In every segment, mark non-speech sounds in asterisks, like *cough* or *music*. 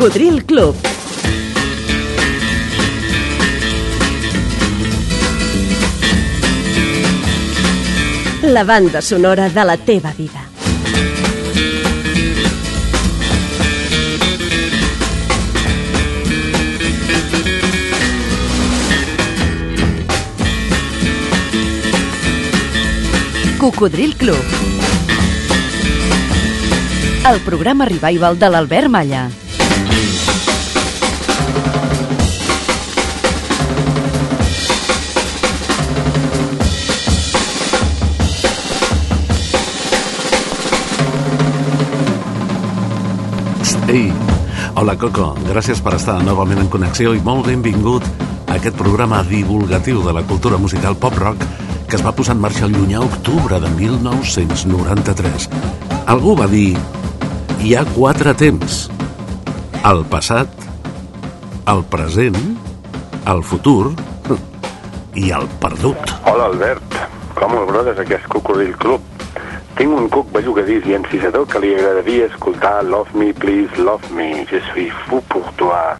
Cocodril Club. La banda sonora de la teva vida. Cocodril Club. El programa revival de l'Albert Malla. Ei, hola Coco, gràcies per estar novament en connexió i molt benvingut a aquest programa divulgatiu de la cultura musical pop-rock que es va posar en marxa el llunyà octubre de 1993. Algú va dir, hi ha quatre temps, el passat, el present, el futur i el perdut. Hola, Albert. Com el brodes, aquest Cocodril Club? Tinc un cuc bellugadís i encisador que li agradaria escoltar Love Me, Please Love Me. Je suis fou pour toi.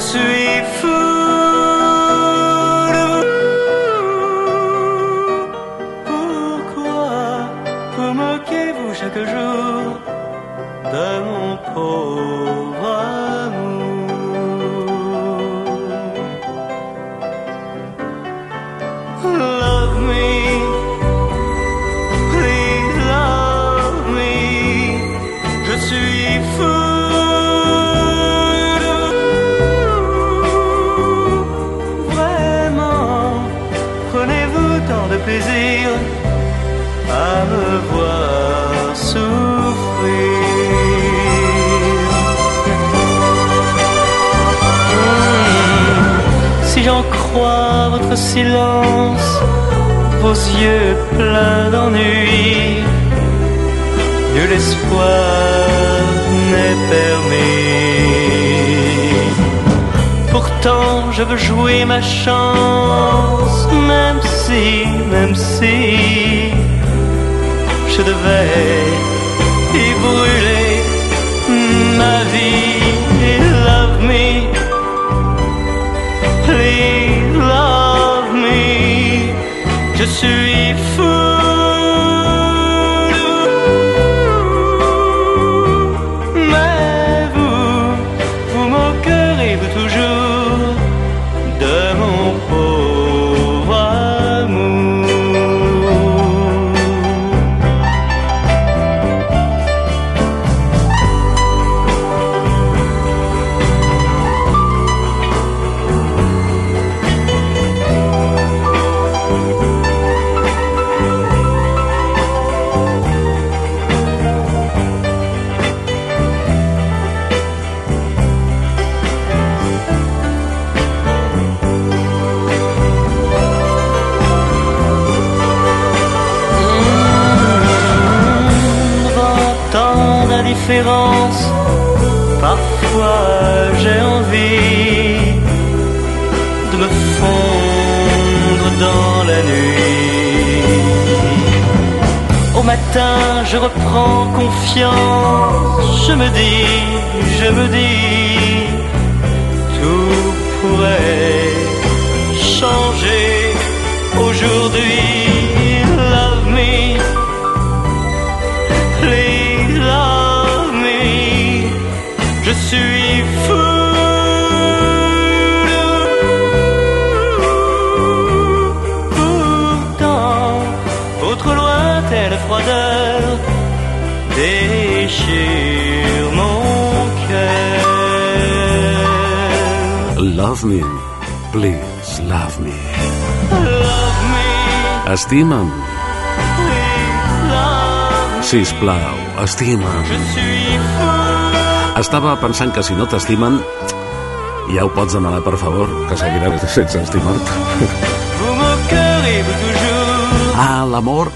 Suis fou matin, je reprends confiance, je me dis, je me dis, tout pourrait changer aujourd'hui. Love me, please love me. Love me, Estima'm, sisplau, estima'm. Estava pensant que si no t'estimen, ja ho pots demanar per favor, que seguiràs *laughs* sense estimar-te. Ah, l'amor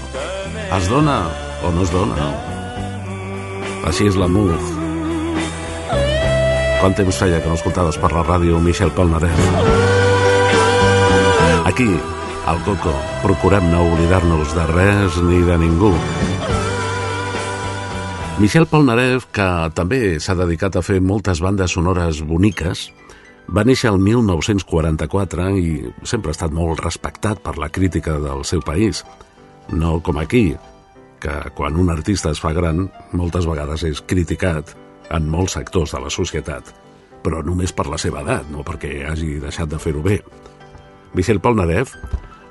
es dona o no es dona. Així és l'amor. Quant temps feia que no escoltaves per la ràdio Michel Polnareff? Aquí, al Coco, procurem no oblidar-nos de res ni de ningú. Michel Polnareff, que també s'ha dedicat a fer moltes bandes sonores boniques, va néixer el 1944 i sempre ha estat molt respectat per la crítica del seu país. No com aquí, que quan un artista es fa gran, moltes vegades és criticat en molts sectors de la societat, però només per la seva edat, no perquè hagi deixat de fer-ho bé. Michel Polnareff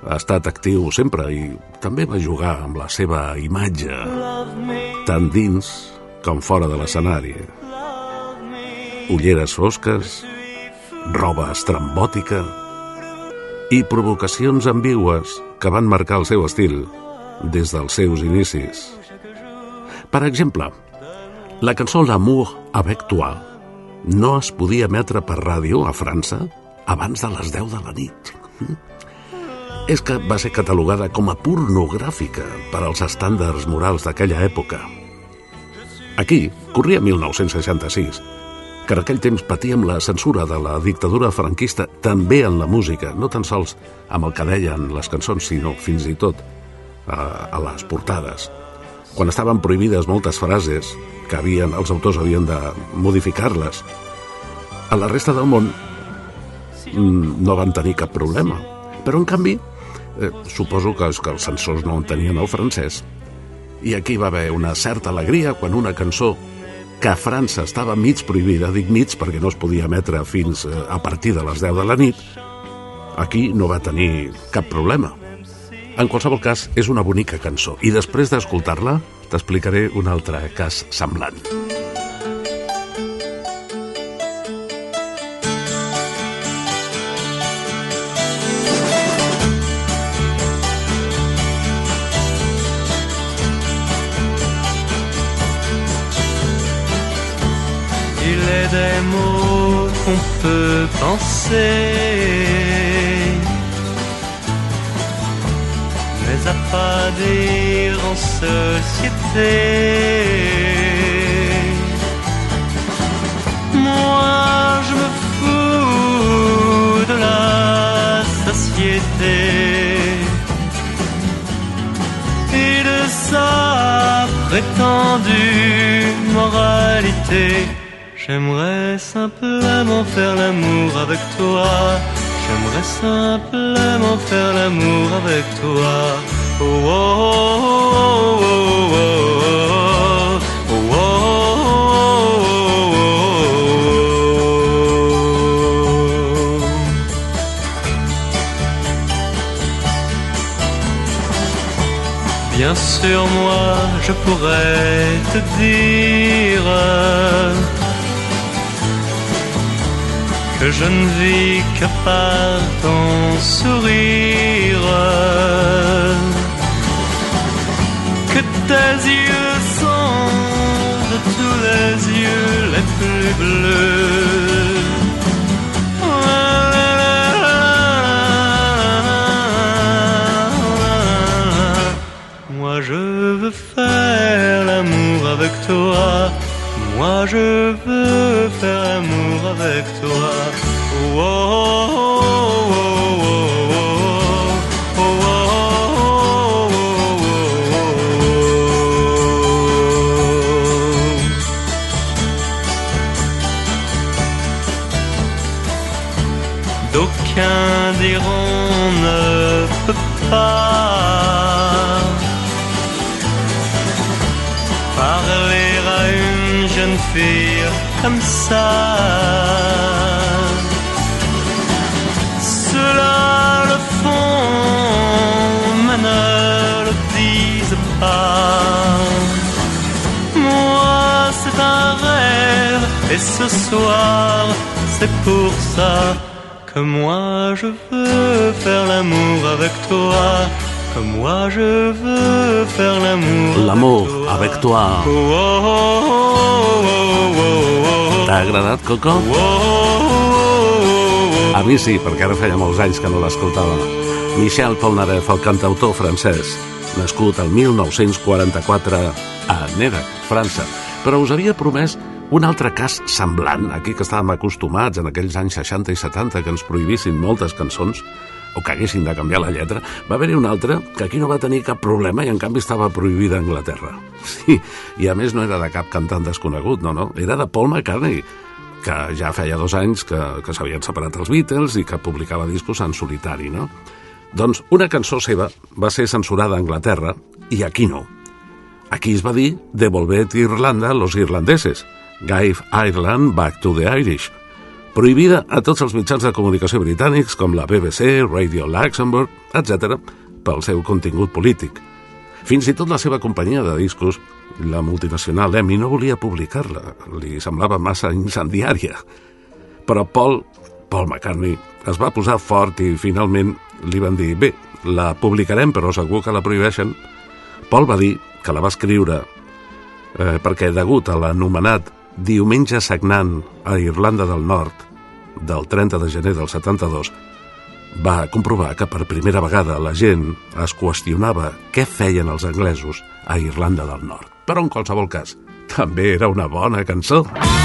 ha estat actiu sempre i també va jugar amb la seva imatge, tant dins com fora de l'escenari. Ulleres fosques, roba estrambòtica i provocacions ambigües que van marcar el seu estil des dels seus inicis. Per exemple, la cançó L'amour avec toi no es podia emetre per ràdio a França abans de les 10 de la nit. És que va ser catalogada com a pornogràfica per als estàndards morals d'aquella època. Aquí corria 1966, que en aquell temps patíem la censura de la dictadura franquista també en la música, no tan sols amb el que deien les cançons, sinó fins i tot a, a les portades. Quan estaven prohibides moltes frases que havien, els autors havien de modificar-les, a la resta del món mm, no van tenir cap problema. Però, en canvi, eh, suposo que, que els censors no entenien el francès, i aquí va haver una certa alegria quan una cançó que a França estava mig prohibida, dic mig perquè no es podia emetre fins eh, a partir de les 10 de la nit, aquí no va tenir cap problema. En qualsevol cas, és una bonica cançó i després d'escoltar-la t'explicaré un altre cas semblant. Il est des mots qu'on peut penser, à dire en société. Moi, je me fous de la société et de sa prétendue moralité. J'aimerais simplement faire l'amour avec toi. J'aimerais simplement faire l'amour avec toi. Bien sûr, moi, je pourrais te dire que je ne vis que par ton sourire tes yeux sont de tous les yeux les plus bleus. Moi je veux faire l'amour avec toi. Moi je veux faire l'amour avec toi. Diront ne peut pas parler à une jeune fille comme ça. Cela le font, mais ne le disent pas. Moi, c'est un rêve, et ce soir, c'est pour ça que moi je veux faire l'amour avec toi. Que moi je veux faire l'amour L'amour avec toi. Oh, oh, oh. T'ha agradat, Coco? A mi sí, perquè ara feia molts anys que no l'escoltava. Michel Polnareff, el cantautor francès, nascut el 1944 a Nérac, França. Però us havia promès un altre cas semblant, aquí que estàvem acostumats en aquells anys 60 i 70 que ens prohibissin moltes cançons, o que haguessin de canviar la lletra, va haver-hi un altre que aquí no va tenir cap problema i en canvi estava prohibida a Anglaterra. *laughs* Sí, i a més no era de cap cantant desconegut, no, no, era de Paul McCartney, que ja feia dos anys que, que s'havien separat els Beatles i que publicava discos en solitari, no? Doncs una cançó seva va ser censurada a Anglaterra i aquí no. Aquí es va dir Devolvet Irlanda a los irlandeses, Give Ireland Back to the Irish, prohibida a tots els mitjans de comunicació britànics com la BBC, Radio Luxembourg, etc., pel seu contingut polític. Fins i tot la seva companyia de discos, la multinacional EMI, no volia publicar-la, li semblava massa incendiària. Però Paul, Paul McCartney, es va posar fort i finalment li van dir bé, la publicarem però segur que la prohibeixen. Paul va dir que la va escriure eh, perquè degut a l'anomenat Diumenge sagnant a Irlanda del Nord del 30 de gener del 72 va comprovar que per primera vegada la gent es qüestionava què feien els anglesos a Irlanda del Nord. Però en qualsevol cas, també era una bona cançó. take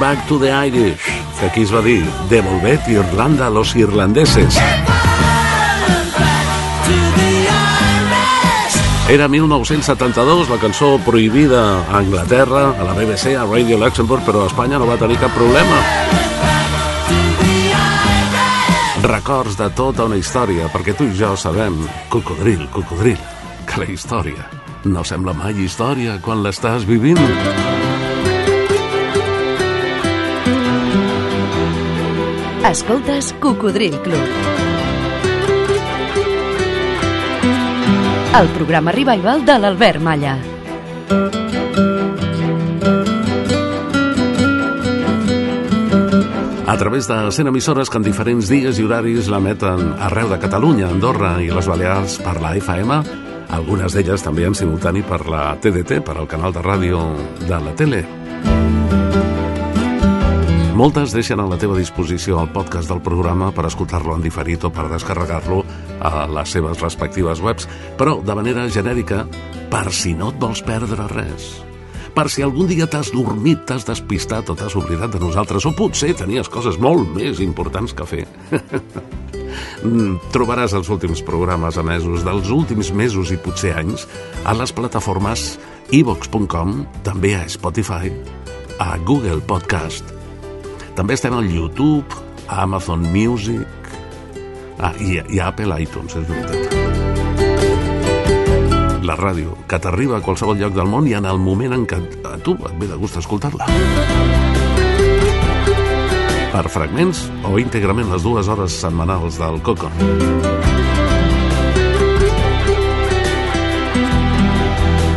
Back to the Irish, que aquí es va dir Devolvet Irlanda a los irlandeses. Era 1972, la cançó prohibida a Anglaterra, a la BBC, a Radio Luxembourg, però a Espanya no va tenir cap problema. Records de tota una història, perquè tu i jo sabem, cocodril, cocodril, que la història no sembla mai història quan l'estàs vivint. Escoltes Cocodril Club. El programa revival de l'Albert Malla. A través de 100 emissores que en diferents dies i horaris l'emeten arreu de Catalunya, Andorra i les Balears per la FM, algunes d'elles també en simultani per la TDT, per al canal de ràdio de la tele. Moltes deixen a la teva disposició el podcast del programa per escoltar-lo en diferit o per descarregar-lo a les seves respectives webs, però de manera genèrica, per si no et vols perdre res per si algun dia t'has dormit, t'has despistat o t'has oblidat de nosaltres, o potser tenies coses molt més importants que fer. *laughs* Mm, Trobaràs els últims programes emesos dels últims mesos i potser anys a les plataformes ivox.com, també a Spotify, a Google Podcast. També estem al YouTube, a Amazon Music ah, i, i a Apple iTunes, és veritat la ràdio, que t'arriba a qualsevol lloc del món i en el moment en què a tu et ve de gust escoltar-la. Per fragments o íntegrament les dues hores setmanals del Coco.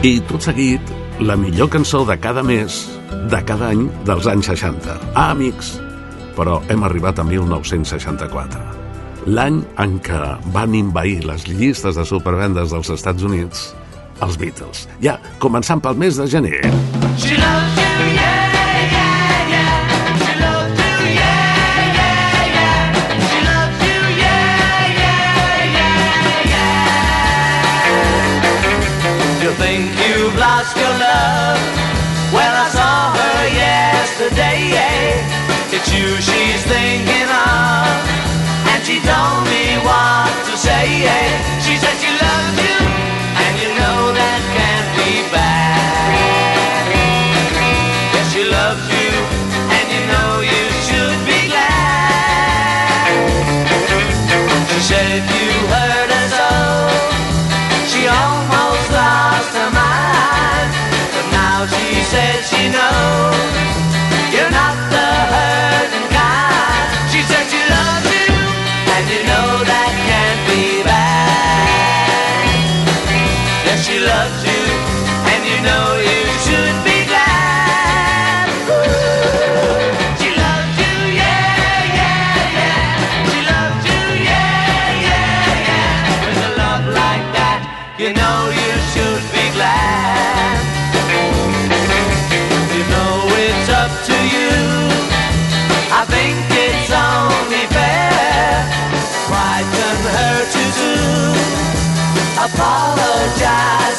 I tot seguit, la millor cançó de cada mes, de cada any dels anys 60. Ah, amics, però hem arribat a 1964 l'any en què van invair les llistes de supervendes dels Estats Units els Beatles. Ja, començant pel mes de gener. She loves she's thinking of, and she told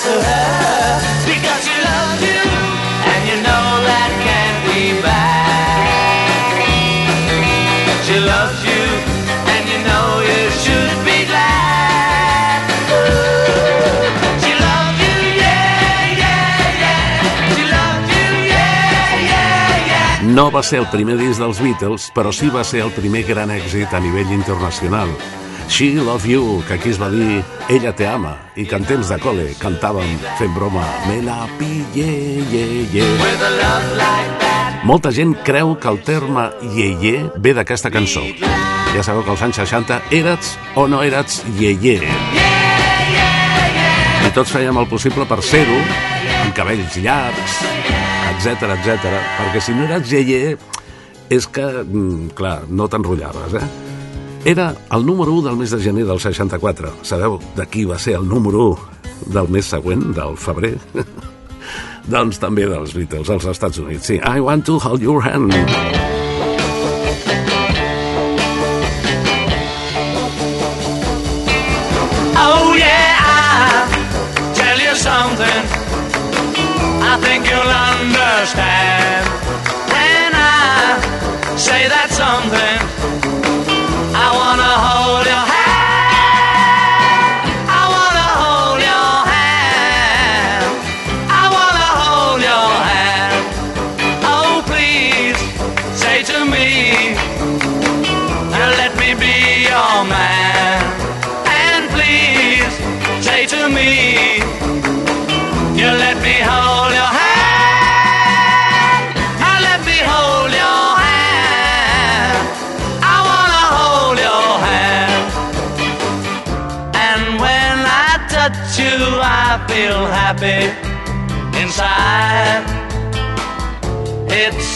to her because she loves you, and you know that can't be bad. She loves you, and you know you should be glad. She loves you, yeah, yeah, yeah. She loves you, yeah, yeah, yeah. No va ser el primer disc dels Beatles, però sí va ser el primer gran èxit a nivell internacional. She Love You, que aquí es va dir Ella te ama, i que en temps de col·le cantàvem fent broma Me la pillé, ye, ye. Molta gent creu que el terme ye-ye ve d'aquesta cançó. Ja sabeu que als anys 60 érats o no érats ye-ye. I tots fèiem el possible per ser-ho, amb cabells llargs, etc etc. perquè si no eres ye-ye, és que, mm, clar, no t'enrotllaves, eh? Era el número 1 del mes de gener del 64. Sabeu de qui va ser el número 1 del mes següent, del febrer? *laughs* doncs també dels Beatles, als Estats Units. Sí, I want to hold your hand.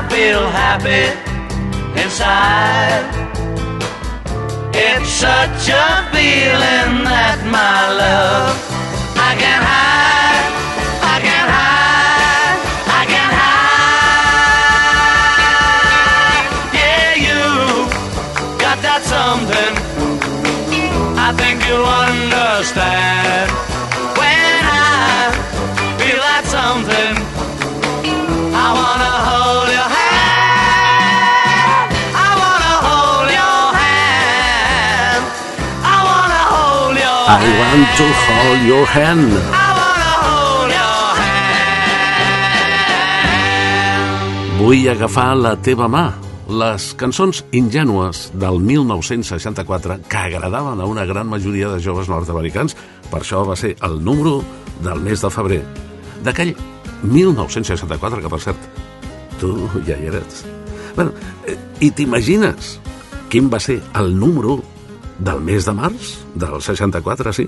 I feel happy inside. It's such a feeling that my love I can't hide, I want to hold your hand. Hold your hand. Vull agafar la teva mà. Les cançons ingènues del 1964 que agradaven a una gran majoria de joves nord-americans, per això va ser el número del mes de febrer. D'aquell 1964, que per cert, tu ja hi eres. Bueno, eh, I t'imagines quin va ser el número del mes de març del 64, sí?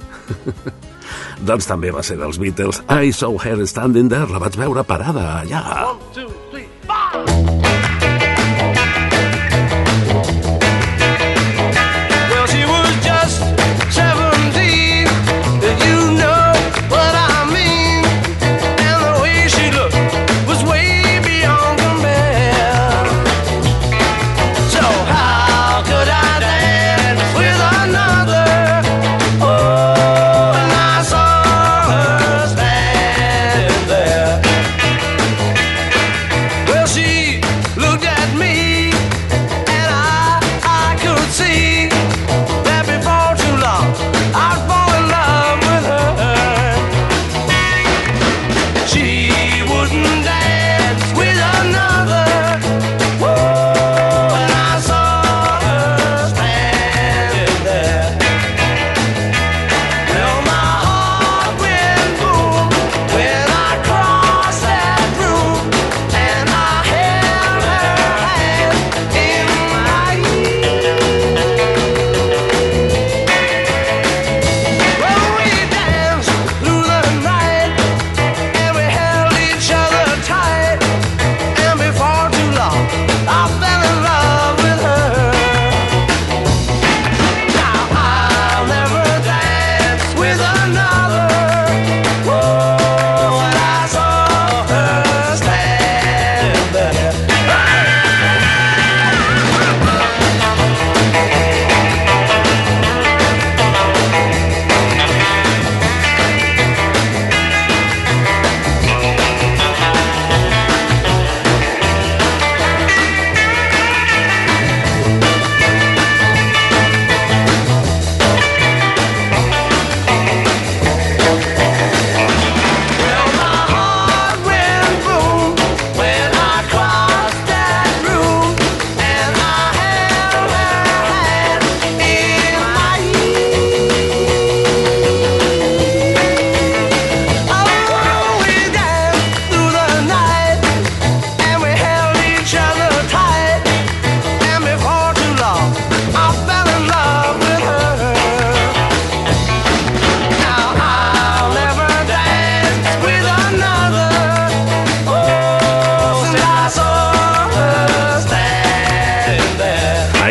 *laughs* doncs també va ser dels Beatles. I saw her standing there, la vaig veure parada allà. Well,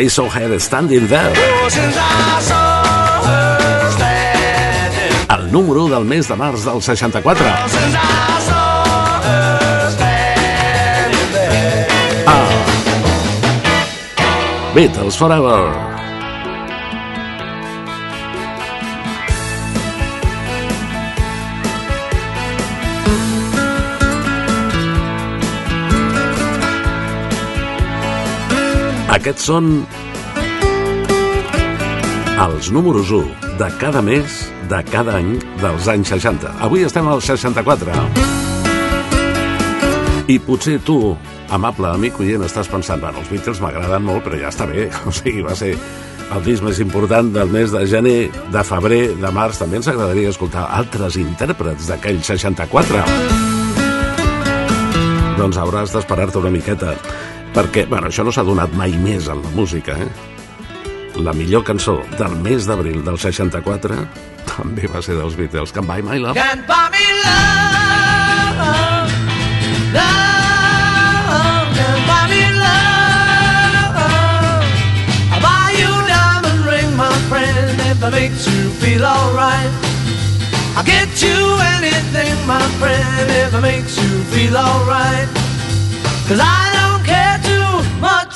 I saw her standing there. El número del mes de març del 64. Oh, since I saw her standing there. Ah. Beatles Forever. Aquests són Els números 1 de cada mes, de cada any dels anys 60. Avui estem al 64. I potser tu, amable amic oient, estàs pensant, bueno, els Beatles m'agraden molt, però ja està bé. *laughs* O sigui, va ser el disc més important del mes de gener, de febrer, de març. També ens agradaria escoltar altres intèrprets d'aquell 64. Doncs hauràs d'esperar-te una miqueta, perquè, bueno, això no s'ha donat mai més en la música, eh? La millor cançó del mes d'abril del 64 també va ser dels Beatles, Can Buy My Love. Can't buy me love, love, can't buy love. I'll you ring, my friend, if makes you feel alright. I'll get you anything, my friend, if it makes you feel alright. Cause I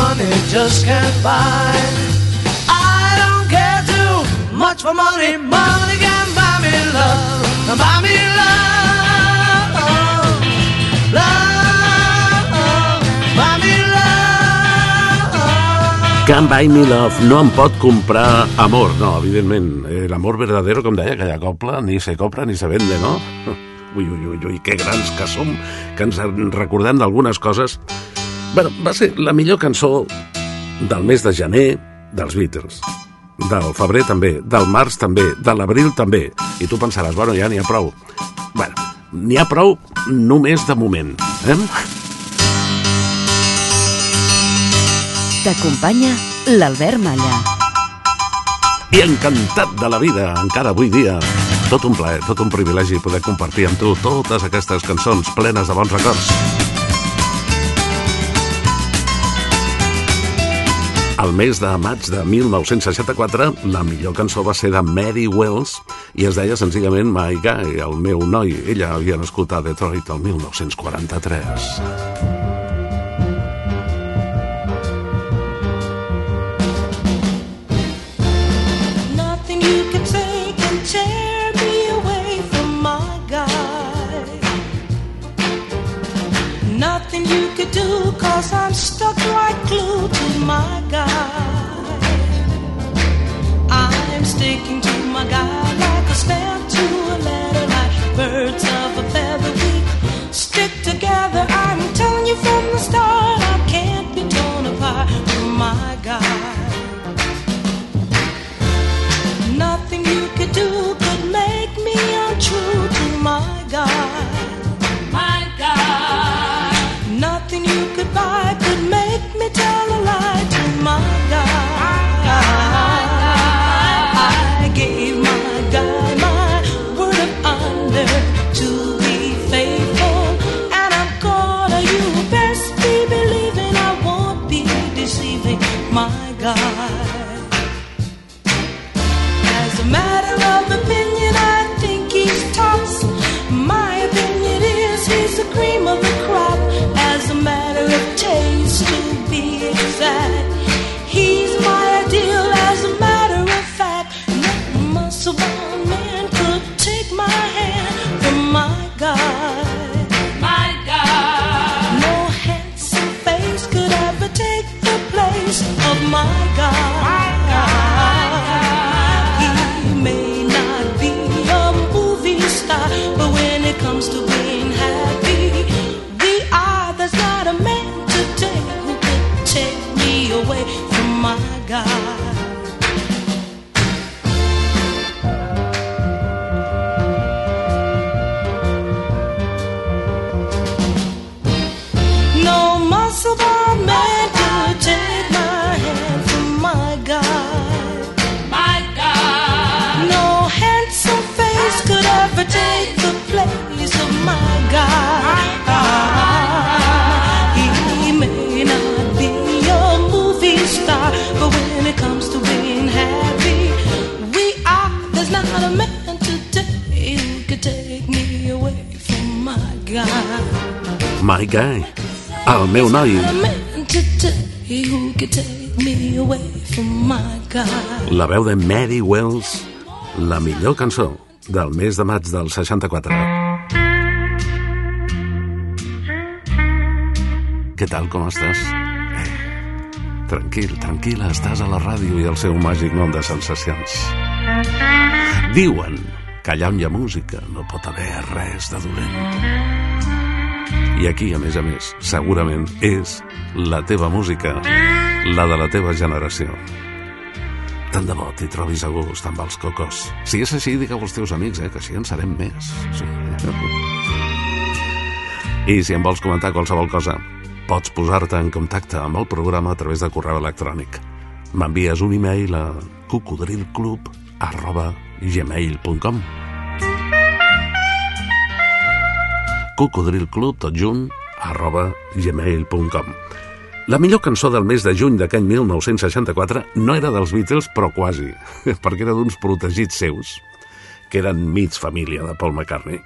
money just can't buy. I don't care too much for money. Money can buy me love. Buy me love. Love. Buy me love. Can Buy Me Love no em pot comprar amor. No, evidentment, eh, l'amor verdadero, com deia aquella copla, ni se compra ni se vende, no? *laughs* Ui, ui, ui, ui, que grans que som, que ens en recordem d'algunes coses. Bueno, va ser la millor cançó del mes de gener dels Beatles. Del febrer també, del març també, de l'abril també. I tu pensaràs, bueno, ja n'hi ha prou. Bueno, n'hi ha prou només de moment. Eh? T'acompanya l'Albert Malla. i encantat de la vida, encara avui dia. Tot un plaer, tot un privilegi poder compartir amb tu totes aquestes cançons plenes de bons records. Al mes de maig de 1964, la millor cançó va ser de Mary Wells i es deia senzillament My Guy, el meu noi. Ella havia nascut a Detroit el 1943. Nothing you can tear me away from my. Nothing you could do, cause I'm stuck glued to my guy. I'm sticking to my guy like a stamp to a letter, like birds of a feather. We stick together. I'm man could take my hand My Guy, el meu noi. La veu de Mary Wells, la millor cançó del mes de maig del 64. Què tal, com estàs? Tranquil, tranquil·la, estàs a la ràdio i el seu màgic món de sensacions. Diuen que allà on hi ha música no pot haver res de dolent. I aquí, a més a més, segurament és la teva música, la de la teva generació. Tant de bo t'hi trobis a gust amb els cocos. Si és així, digue als teus amics, eh, que així en serem més. Sí. I si em vols comentar qualsevol cosa, pots posar-te en contacte amb el programa a través de correu electrònic. M'envies un e-mail a cocodrilclub arroba gmail.com cocodrilclub, tot junt, arroba gmail.com. La millor cançó del mes de juny d'aquell 1964 no era dels Beatles, però quasi, *laughs* perquè era d'uns protegits seus, que eren mig família de Paul McCartney.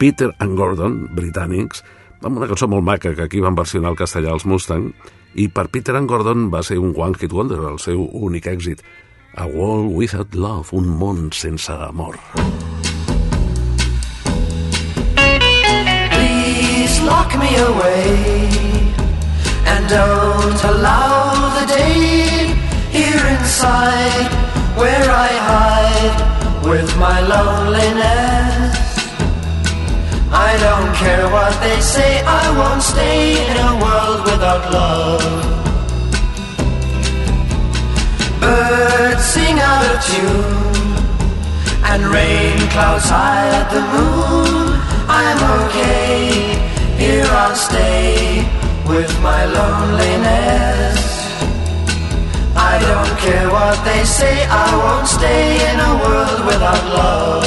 Peter and Gordon, britànics, amb una cançó molt maca que aquí van versionar el castellà als Mustang, i per Peter and Gordon va ser un One Hit Wonder, el seu únic èxit. A World Without Love, un món sense amor. Please lock me away and don't allow the day here inside where I hide with my loneliness. I don't care what they say, I won't stay in a world without love. Birds sing out of tune and rain clouds hide the moon. I'm okay, here I'll stay with my loneliness. I don't care what they say, I won't stay in a world without love.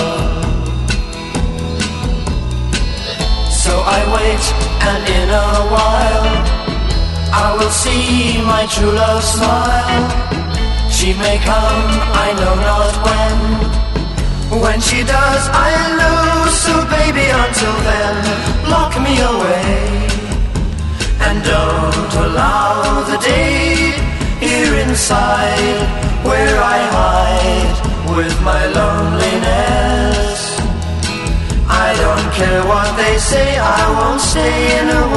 So I wait, and in a while, I will see my true love smile. She may come, I know not when. When she does, I'll know. So baby, until then, lock me away. And don't allow the day here inside where I hide with my loneliness. I don't care what they say, I won't stay in a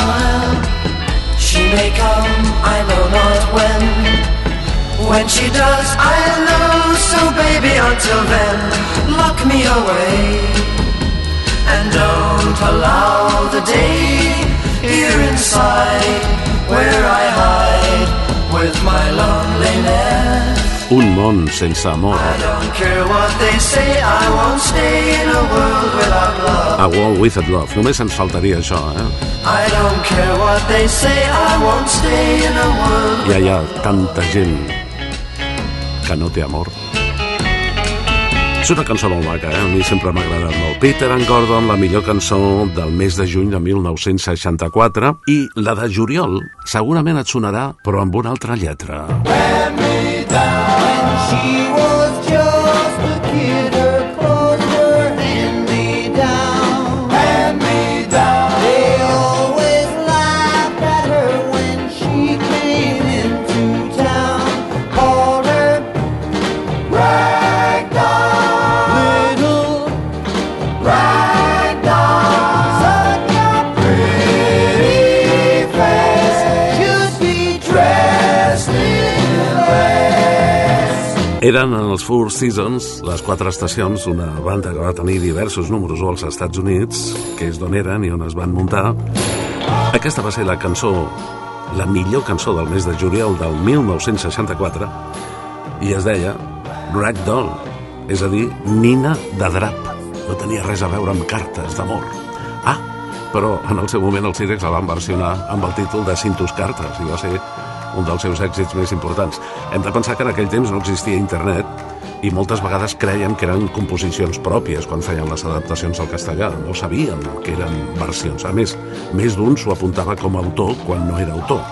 smile. She may come, I know not when. When she does, I'll know. So baby, until then, lock me away. And don't allow the day here inside where I hide with my loneliness. Un món sense amor. Say, a world without love. A World Without Love. Només ens faltaria això, eh? I don't care what they say, I won't stay in a world. Ja hi ha tanta gent que no té amor. És una cançó molt maca, eh? a mi sempre m'ha agradat molt. Peter and Gordon, la millor cançó del mes de juny de 1964, i la de juliol segurament et sonarà, però amb una altra lletra. When she Eren en els Four Seasons, les quatre estacions, una banda que va tenir diversos números als Estats Units, que és d'on eren i on es van muntar. Aquesta va ser la cançó, la millor cançó del mes de juliol del 1964, i es deia Ragdoll, és a dir, nina de drap. No tenia res a veure amb cartes d'amor. Ah, però en el seu moment els Cirex la van versionar amb el títol de Cintus Cartes i va ser un dels seus èxits més importants. Hem de pensar que en aquell temps no existia internet i moltes vegades creien que eren composicions pròpies quan feien les adaptacions al castellà. No sabien que eren versions. A més, més d'un s'ho apuntava com a autor quan no era autor.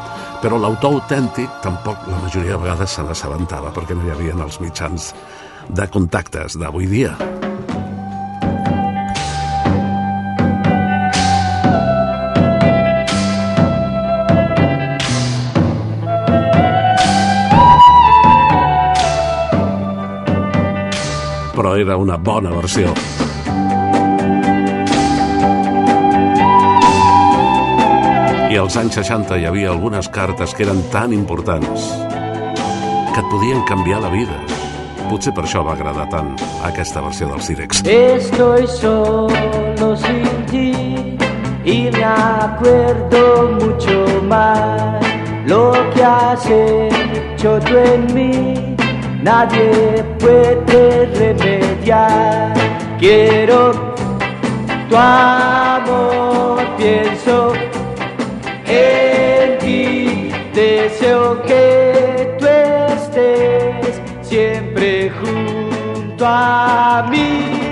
Però l'autor autèntic tampoc la majoria de vegades se n'assabentava perquè no hi havia els mitjans de contactes d'avui dia. Era una bona versió. I als anys 60 hi havia algunes cartes que eren tan importants que et podien canviar la vida. Potser per això va agradar tant aquesta versió dels Cirex. Estoy solo sin ti y me acuerdo mucho más lo que has hecho tú en mí. Nadie puede remediar. Quiero tu amor, pienso en ti. Deseo que tú estés siempre junto a mí.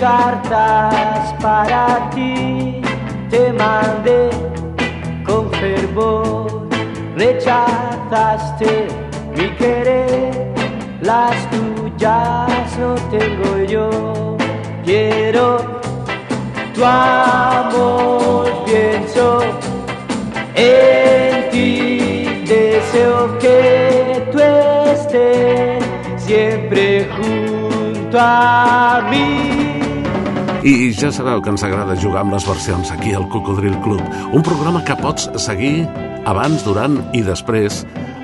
Cartas para ti te mandé con fervor, rechazaste mi querer, las tuyas no tengo yo. Quiero tu amor, pienso en ti, deseo que tú estés siempre junto a mí. I ja sabeu que ens agrada jugar amb les versions aquí al Cocodril Club, un programa que pots seguir abans, durant i després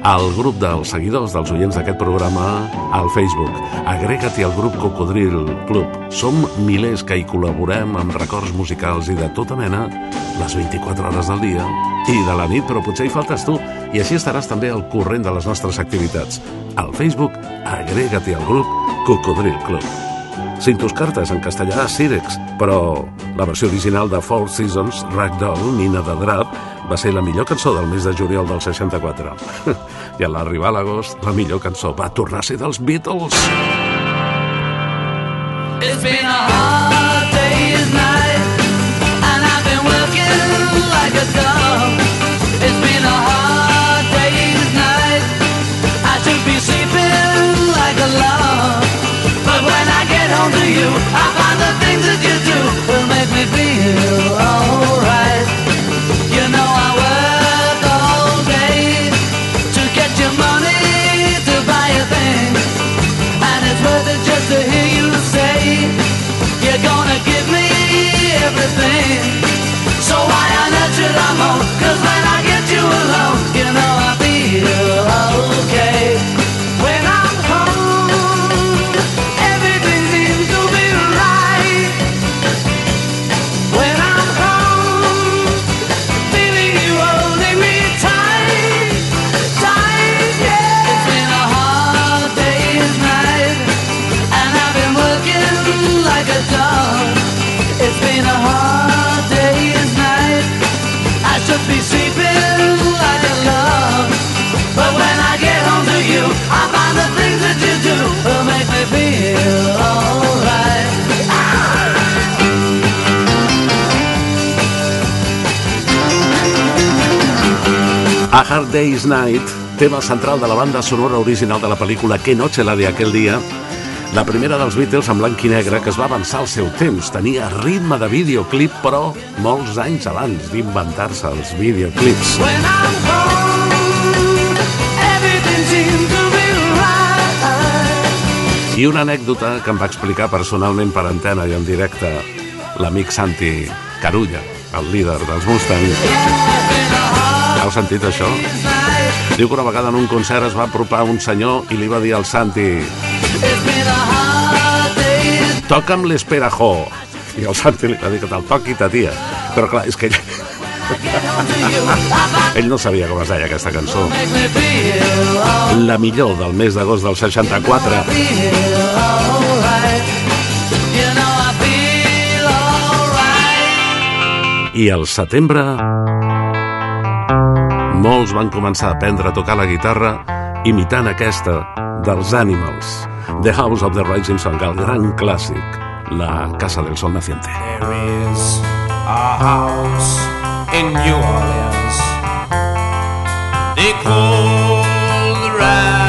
al grup dels seguidors, dels oients d'aquest programa, al Facebook. Agrega-t'hi al grup Cocodril Club. Som milers que hi col·laborem amb records musicals i de tota mena les 24 hores del dia i de la nit, però potser hi faltes tu. I així estaràs també al corrent de les nostres activitats. Al Facebook, agrega-t'hi al grup Cocodril Club. Cintus cartes en castellà Cirex, però la versió original de Four Seasons, Ragdoll, Nina de Drap, va ser la millor cançó del mes de juliol del 64. *laughs* I a l'arribar a l'agost, la millor cançó va tornar a ser dels Beatles. It's been a hard day's night, and I've been working like a dog. It's been a hard day's night. I should be sleeping like a log. You, I find the things that you Hard Day's Night, tema central de la banda sonora original de la pel·lícula Que noche la de aquel dia, la primera dels Beatles en blanc i negre que es va avançar al seu temps. Tenia ritme de videoclip, però molts anys abans d'inventar-se els videoclips. When I'm. I una anècdota que em va explicar personalment per antena i en directe l'amic Santi Carulla, el líder dels Mustangs. Heu sentit això? Diu que una vegada en un concert es va apropar un senyor i li va dir al Santi toca'm l'esperajó i el Santi li va dir que te'l toqui ta tia però clar, és que ell *laughs* ell no sabia com es deia aquesta cançó. La millor del mes d'agost del 64 i al setembre molts van començar a aprendre a tocar la guitarra imitant aquesta dels Animals, The House of the Rising Sun, el gran clàssic, la Casa del Sol Naciente. There is a house in New Orleans. They call the rising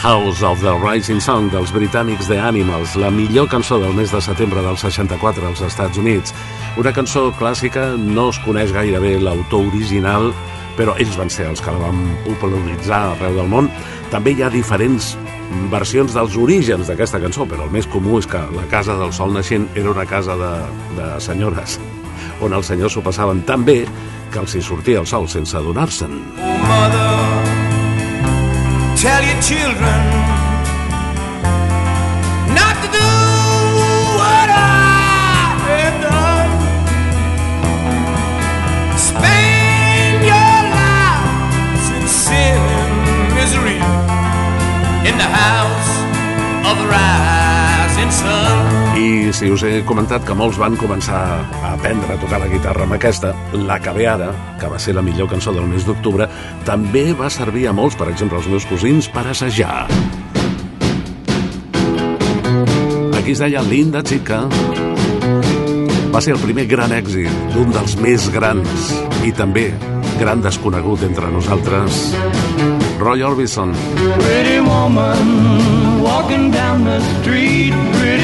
House of the Rising Sun dels britànics The Animals, la millor cançó del mes de setembre del 64 als Estats Units. Una cançó clàssica, no es coneix gaire bé l'autor original, però ells van ser els que la van popularitzar arreu del món. També hi ha diferents versions dels orígens d'aquesta cançó, però el més comú és que la Casa del Sol Naixent era una casa de, de senyores, on els senyors s'ho passaven tan bé que els hi sortia el sol sense adonar-se'n. Oh, tell your children not to do what I have done. Spend your lives in sin and misery in the house of the rising sun. I si us he comentat que molts van començar a aprendre a tocar la guitarra amb aquesta, La ara, que va ser la millor cançó del mes d'octubre, també va servir a molts, per exemple, als meus cosins, per assajar. Aquí es deia Linda Chica. Va ser el primer gran èxit d'un dels més grans i també gran desconegut entre nosaltres, Roy Orbison. Pretty woman, walking down the street,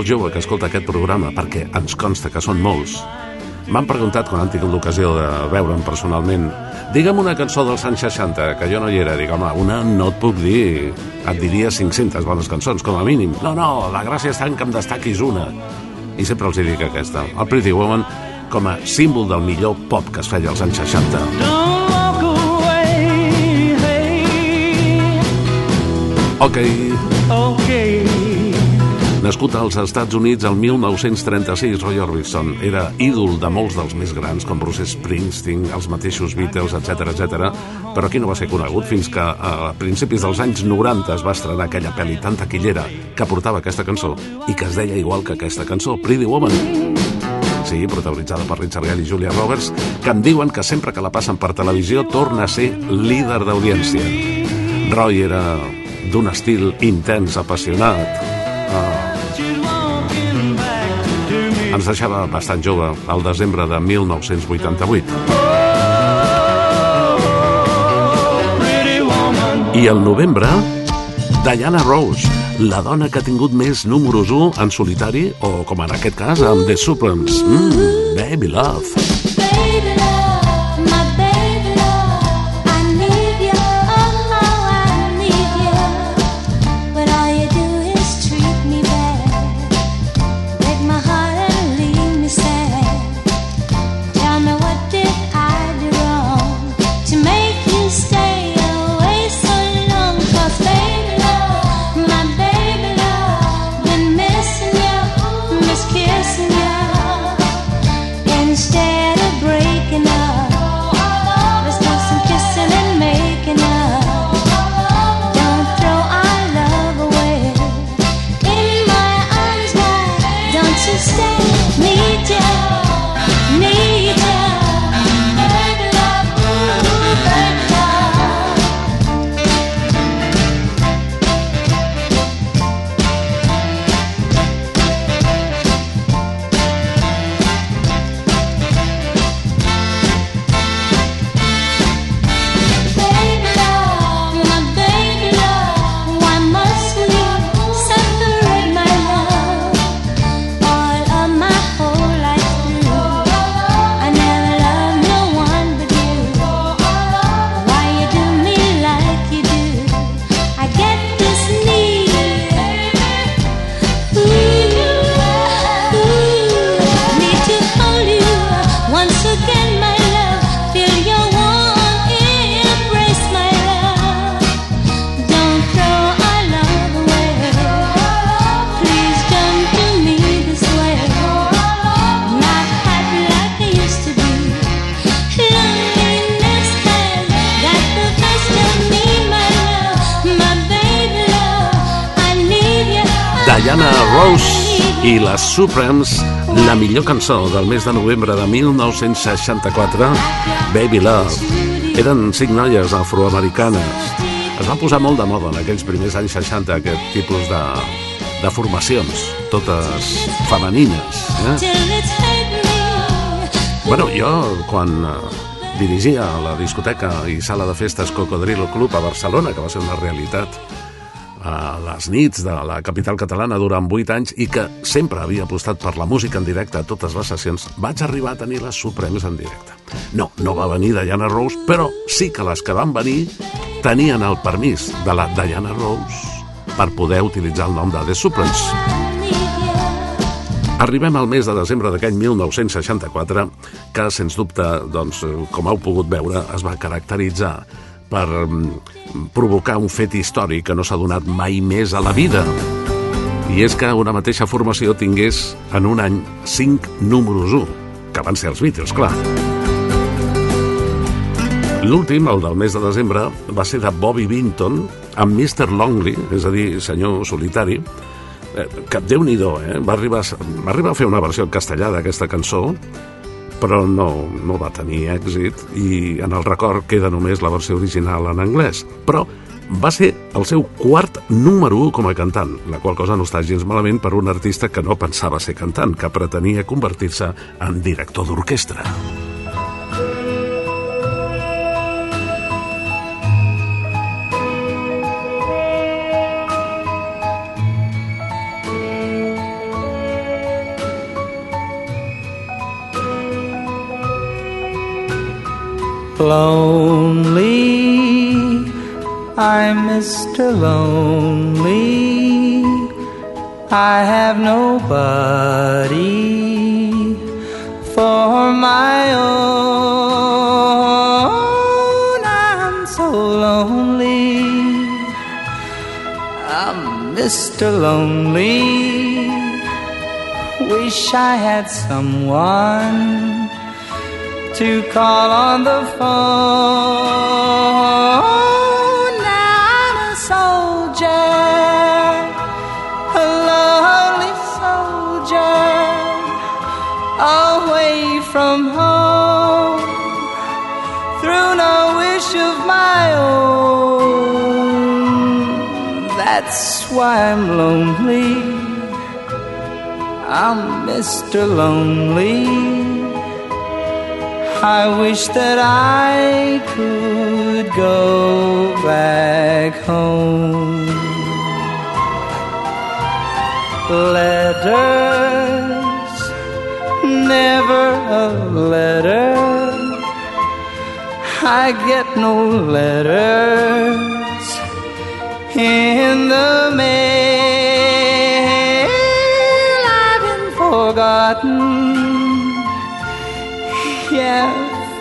Molt jove que escolta aquest programa, perquè ens consta que són molts, m'han preguntat quan han tingut l'ocasió de veure'm personalment digue'm una cançó dels anys 60, que jo no hi era. Home, una no et puc dir. Et diria 500 bones cançons, com a mínim. No, no, la gràcia està en que em destaquis una. I sempre els dic aquesta. El Pretty Woman com a símbol del millor pop que es feia als anys 60. Don't walk away, hey, Ok, okay. Nascut als Estats Units el 1936, Roy Orbison era ídol de molts dels més grans, com Bruce Springsteen, els mateixos Beatles, etc etc. però aquí no va ser conegut fins que a principis dels anys 90 es va estrenar aquella pel·li tan taquillera que portava aquesta cançó i que es deia igual que aquesta cançó, Pretty Woman. Sí, protagonitzada per Richard Gere i Julia Roberts, que em diuen que sempre que la passen per televisió torna a ser líder d'audiència. Roy era d'un estil intens, apassionat, She's ens deixava bastant jove, al desembre de 1988. Pretty woman, I al novembre, Diana Rose, la dona que ha tingut més números 1 en solitari, o com en aquest cas, amb The Supremes. Mm, baby love. I les Supremes, la millor cançó del mes de novembre de 1964, Baby Love. Eren cinc noies afroamericanes. Es va posar molt de moda en aquells primers anys 60 aquest tipus de, de formacions, totes femenines. Eh? Bueno, jo, quan eh, dirigia la discoteca i sala de festes Cocodrilo Club a Barcelona, que va ser una realitat a les nits de la capital catalana durant 8 anys i que sempre havia apostat per la música en directe a totes les sessions, vaig arribar a tenir les Supremes en directe. No, no va venir Diana Rose, però sí que les que van venir tenien el permís de la Diana Rose per poder utilitzar el nom de The Supremes. Arribem al mes de desembre d'aquell 1964, que, sens dubte, doncs, com heu pogut veure, es va caracteritzar per mm, provocar un fet històric que no s'ha donat mai més a la vida. I és que una mateixa formació tingués en un any cinc números 1, que van ser els Beatles, clar. L'últim, el del mes de desembre, va ser de Bobby Vinton amb Mr. Longley, és a dir, senyor solitari, eh, que déu nhi eh? Va arribar, va arribar a fer una versió en castellà d'aquesta cançó, però no, no va tenir èxit i en el record queda només la versió original en anglès. Però va ser el seu quart número 1 com a cantant, la qual cosa no està gens malament per un artista que no pensava ser cantant, que pretenia convertir-se en director d'orquestra. Lonely. I'm Mr. Lonely. I have nobody for my own. I'm so lonely. I'm Mr. Lonely. Wish I had someone to call on the phone. Now I'm a soldier, a lonely soldier, away from home, through no wish of my own. That's why I'm lonely. I'm Mr. Lonely. I wish that I could go back home. Letters, never a letter. I get no letters in the mail. I've been forgotten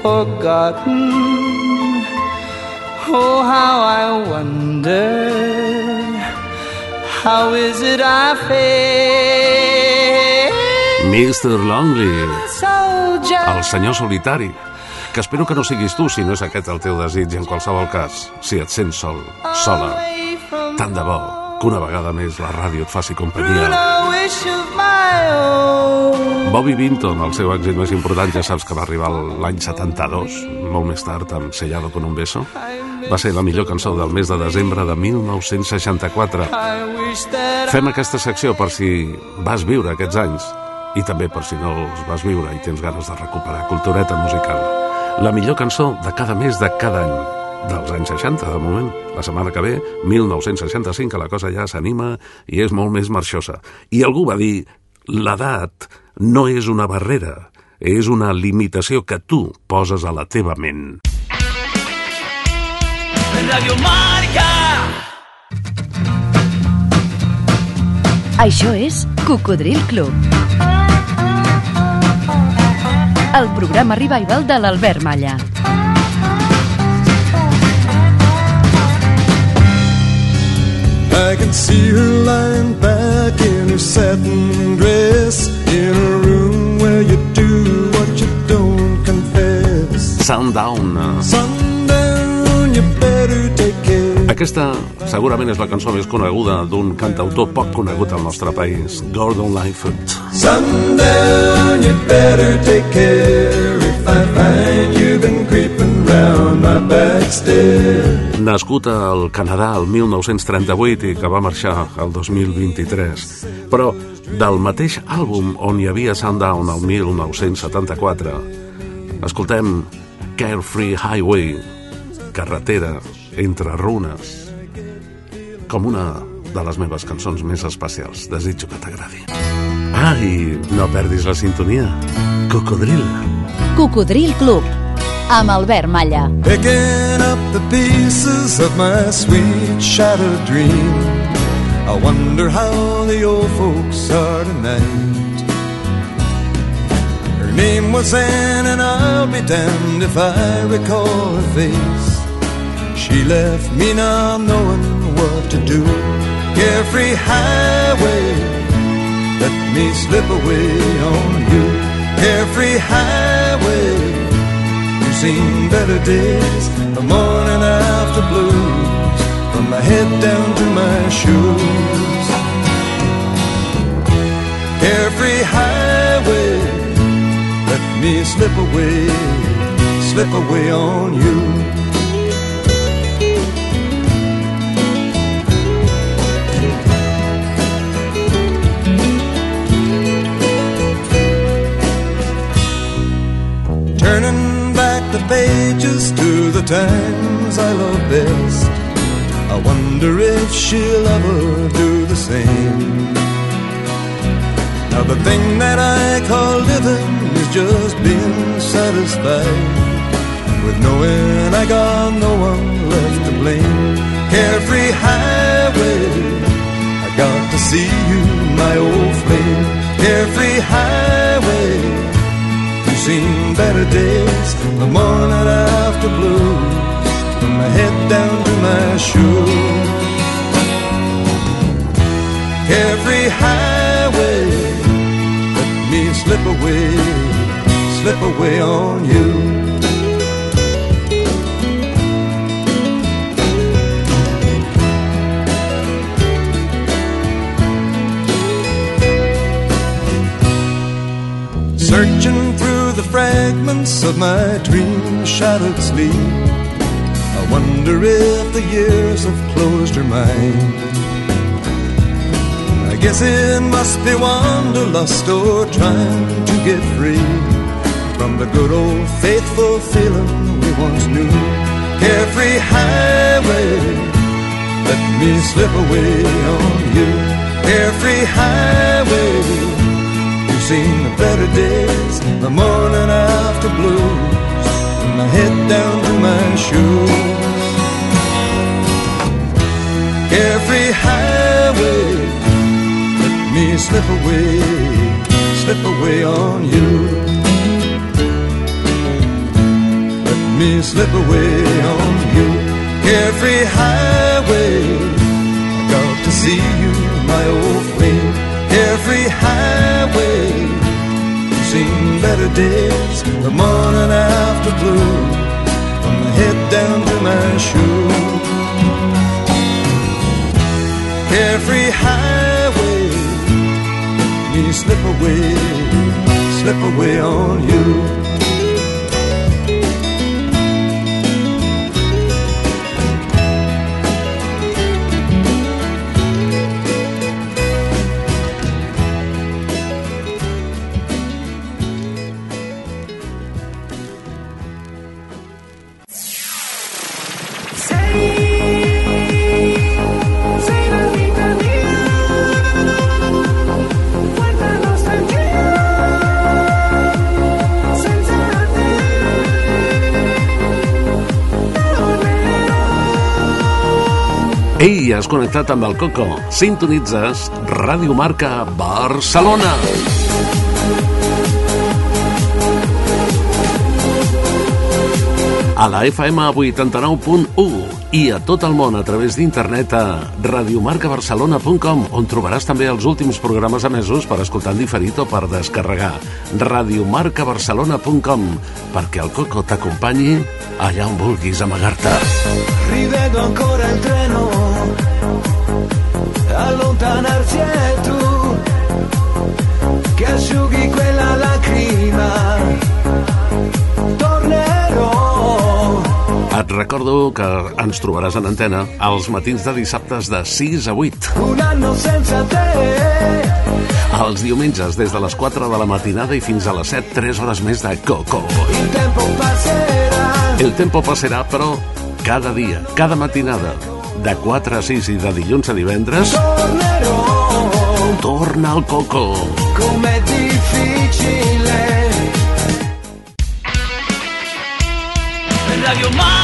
forgotten. Oh, how I wonder, how is it I feel? Mr. Lonely, el senyor solitari, que espero que no siguis tu si no és aquest el teu desig en qualsevol cas, si et sents sol, sola. Tant de bo que una vegada més la ràdio et faci companyia. Bobby Vinton, el seu èxit més important, ja saps que va arribar l'any 72, molt més tard, amb Sellado con un beso. Va ser la millor cançó del mes de desembre de 1964. I wish that Fem aquesta secció per si vas viure aquests anys i també per si no els vas viure i tens ganes de recuperar cultureta musical. La millor cançó de cada mes de cada any dels anys 60, de moment. La setmana que ve, 1965, que la cosa ja s'anima i és molt més marxosa. I algú va dir, l'edat no és una barrera, és una limitació que tu poses a la teva ment. Radio Marca. Això és Cocodril Club. El programa revival de l'Albert Malla. I can see her lying back in her satin dress in a room where you do what you don't confess. Sundown. Sundown, you better take care. Aquesta segurament és la cançó més coneguda d'un cantautor poc conegut al nostre país, Gordon Lightfoot. Sundown, you better take care Nascut al Canadà el 1938 i que va marxar el 2023. Però del mateix àlbum on hi havia Sundown el 1974, escoltem Carefree Highway, carretera entre runes, com una de les meves cançons més especials. Desitjo que t'agradi. Ah, i no perdis la sintonia. Cocodril. Cocodril Club, amb Albert Malla. Picking up the pieces of my sweet shattered dream. I wonder how the old folks are tonight. Her name was Anne, and I'll be damned if I recall her face. She left me now knowing what to do. Carefree highway, let me slip away on you. Carefree highway, seen better days, the morning after blues, from my head down to my shoes. Every highway, let me slip away, slip away on you. Pages to the times I love best. I wonder if she'll ever do the same. Now the thing that I call living is just being satisfied with knowing I got no one left to blame. Carefree highway, I got to see you, my old flame. Carefree highway, seen better days, the morning after blues, from my head down to my shoes. Every highway, let me slip away, slip away on you. Fragments of my dream shadowed sleep. I wonder if the years have closed her mind. I guess it must be wanderlust or trying to get free from the good old faithful feeling we once knew. Carefree highway, let me slip away on you. Carefree highway, you've seen the better days, the morning after blues, and my head down to my shoes. Carefree highway, let me slip away, slip away on you. Let me slip away on you. Carefree highway, I got to see you, my old flame. Carefree highway, seen better days, the morning after blue, from my head down to my shoes. Carefree highway, me slip away, slip away on you. Ei, has connectat amb el Coco. Sintonitzes Ràdio Marca Barcelona. A la FM 89.1 i a tot el món a través d'internet a radiomarcabarcelona.com on trobaràs també els últims programes emesos per escoltar en diferit o per descarregar radiomarcabarcelona.com perquè el Coco t'acompanyi allà on vulguis amagar-te. Rivedo ancora il treno allontanarsi e tu che asciughi quella lacrima. Tornerò. Et recordo que ens trobaràs en antena els matins de dissabtes de 6 a 8. Un anno senza te. Els diumenges des de les 4 de la matinada i fins a les 7, 3 hores més de Coco. Il tempo passerà. El tempo passarà, però cada dia, cada matinada, de 4 a 6 i de dilluns a divendres, Tornerò. torna al Coco. Com'è difficile. Radio Marca